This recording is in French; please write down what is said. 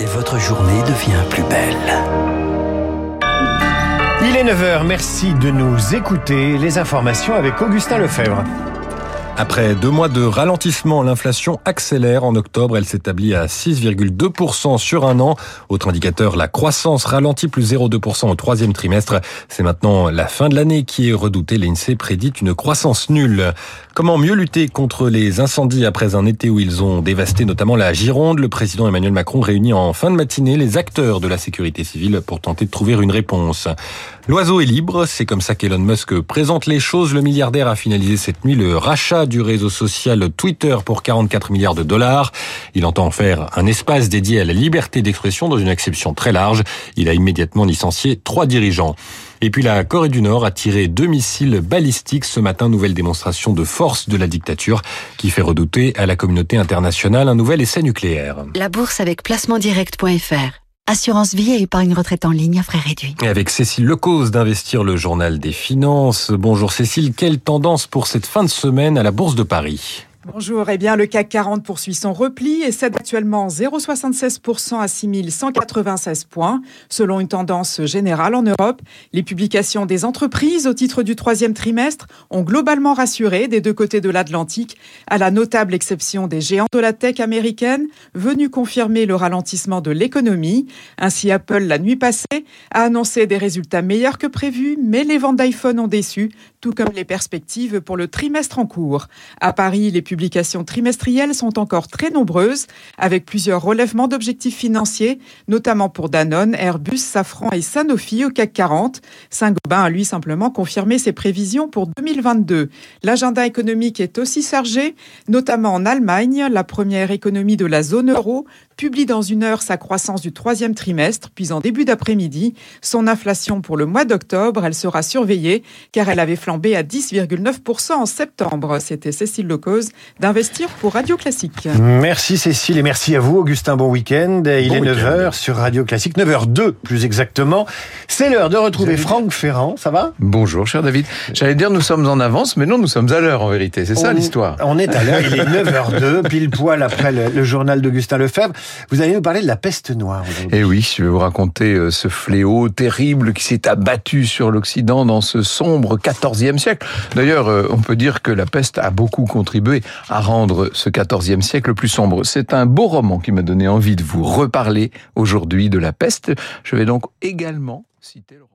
et votre journée devient plus belle. Il est 9h, merci de nous écouter. Les informations avec Augustin Lefebvre. Après deux mois de ralentissement, l'inflation accélère. En octobre, elle s'établit à 6,2% sur un an. Autre indicateur, la croissance ralentit plus 0,2% au troisième trimestre. C'est maintenant la fin de l'année qui est redoutée. L'INSEE prédit une croissance nulle. Comment mieux lutter contre les incendies après un été où ils ont dévasté notamment la Gironde? Le président Emmanuel Macron réunit en fin de matinée les acteurs de la sécurité civile pour tenter de trouver une réponse. L'oiseau est libre, c'est comme ça qu'Elon Musk présente les choses. Le milliardaire a finalisé cette nuit le rachat du réseau social Twitter pour 44 milliards de dollars. Il entend en faire un espace dédié à la liberté d'expression dans une acception très large. Il a immédiatement licencié trois dirigeants. Et puis la Corée du Nord a tiré deux missiles balistiques ce matin, nouvelle démonstration de force de la dictature qui fait redouter à la communauté internationale un nouvel essai nucléaire. La bourse avec placementdirect.fr. Assurance vie et épargne retraite en ligne à frais réduits. Et avec Cécile Lecause d'Investir le Journal des Finances. Bonjour Cécile, quelle tendance pour cette fin de semaine à la Bourse de Paris? Bonjour, eh bien le CAC 40 poursuit son repli et cède actuellement 0,76% à 6196 points. Selon une tendance générale en Europe, les publications des entreprises au titre du troisième trimestre ont globalement rassuré des deux côtés de l'Atlantique, à la notable exception des géants de la tech américaine, venus confirmer le ralentissement de l'économie. Ainsi, Apple, la nuit passée, a annoncé des résultats meilleurs que prévus, mais les ventes d'iPhone ont déçu, tout comme les perspectives pour le trimestre en cours. À Paris, les publications trimestrielles sont encore très nombreuses, avec plusieurs relèvements d'objectifs financiers, notamment pour Danone, Airbus, Safran et Sanofi au CAC 40. Saint-Gobain a lui simplement confirmé ses prévisions pour 2022. L'agenda économique est aussi chargé, notamment en Allemagne, la première économie de la zone euro publie dans une heure sa croissance du troisième trimestre, puis en début d'après-midi, son inflation pour le mois d'octobre, elle sera surveillée car elle avait flambé à 10,9% en septembre. C'était Cécile Lecause d'Investir pour Radio Classique. Merci Cécile et merci à vous Augustin, bon week-end. Il Bon est week-end. 9h sur Radio Classique, 9h02 plus exactement. C'est l'heure de retrouver Franck Ferrand, ça va? Bonjour, cher David. J'allais dire nous sommes en avance, mais non, nous sommes à l'heure en vérité. C'est ça l'histoire. On est à l'heure, il est 9h02, pile poil après le, le journal d'Augustin Lefebvre. Vous allez nous parler de la peste noire aujourd'hui. Eh oui, je vais vous raconter euh, ce fléau terrible qui s'est abattu sur l'Occident dans ce sombre Siècle. D'ailleurs, euh, on peut dire que la peste a beaucoup contribué à rendre ce XIVe siècle plus sombre. C'est un beau roman qui m'a donné envie de vous reparler aujourd'hui de la peste. Je vais donc également citer le roman.